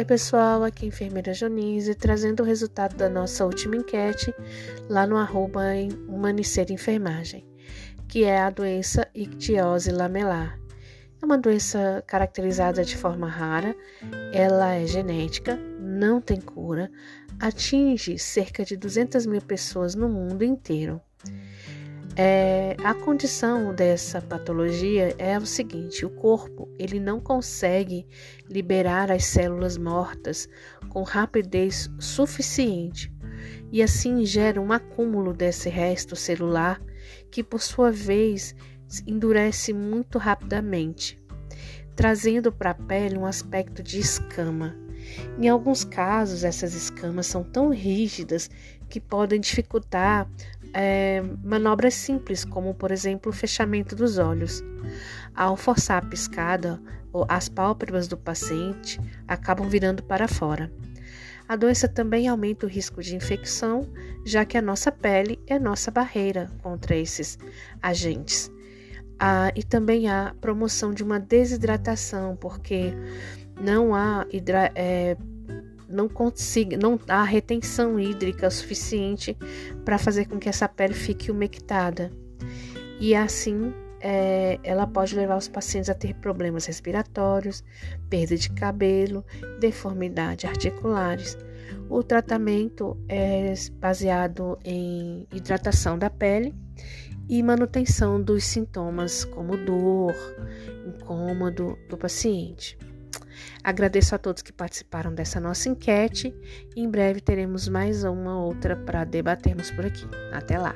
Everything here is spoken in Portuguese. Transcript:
Oi, pessoal, aqui é a enfermeira Jonise, trazendo o resultado da nossa última enquete lá no arroba Humanicer Enfermagem, que é a doença ictiose lamelar. É uma doença caracterizada de forma rara, ela é genética, não tem cura, atinge cerca de 200 mil pessoas no mundo inteiro. É, a condição dessa patologia é o seguinte: o corpo ele não consegue liberar as células mortas com rapidez suficiente e assim gera um acúmulo desse resto celular que, por sua vez, endurece muito rapidamente, trazendo para a pele um aspecto de escama. Em alguns casos, essas escamas são tão rígidas que podem dificultar é, manobras simples, como por exemplo o fechamento dos olhos. Ao forçar a piscada, as pálpebras do paciente acabam virando para fora. A doença também aumenta o risco de infecção, já que a nossa pele é nossa barreira contra esses agentes. E também há promoção de uma desidratação, porque não há hidra, é, não consiga, não há retenção hídrica suficiente para fazer com que essa pele fique umectada. E assim, é, ela pode levar os pacientes a ter problemas respiratórios, perda de cabelo, deformidades articulares. O tratamento é baseado em hidratação da pele e manutenção dos sintomas como dor, incômodo do paciente. Agradeço a todos que participaram dessa nossa enquete. Em breve teremos mais uma outra para debatermos por aqui. Até lá!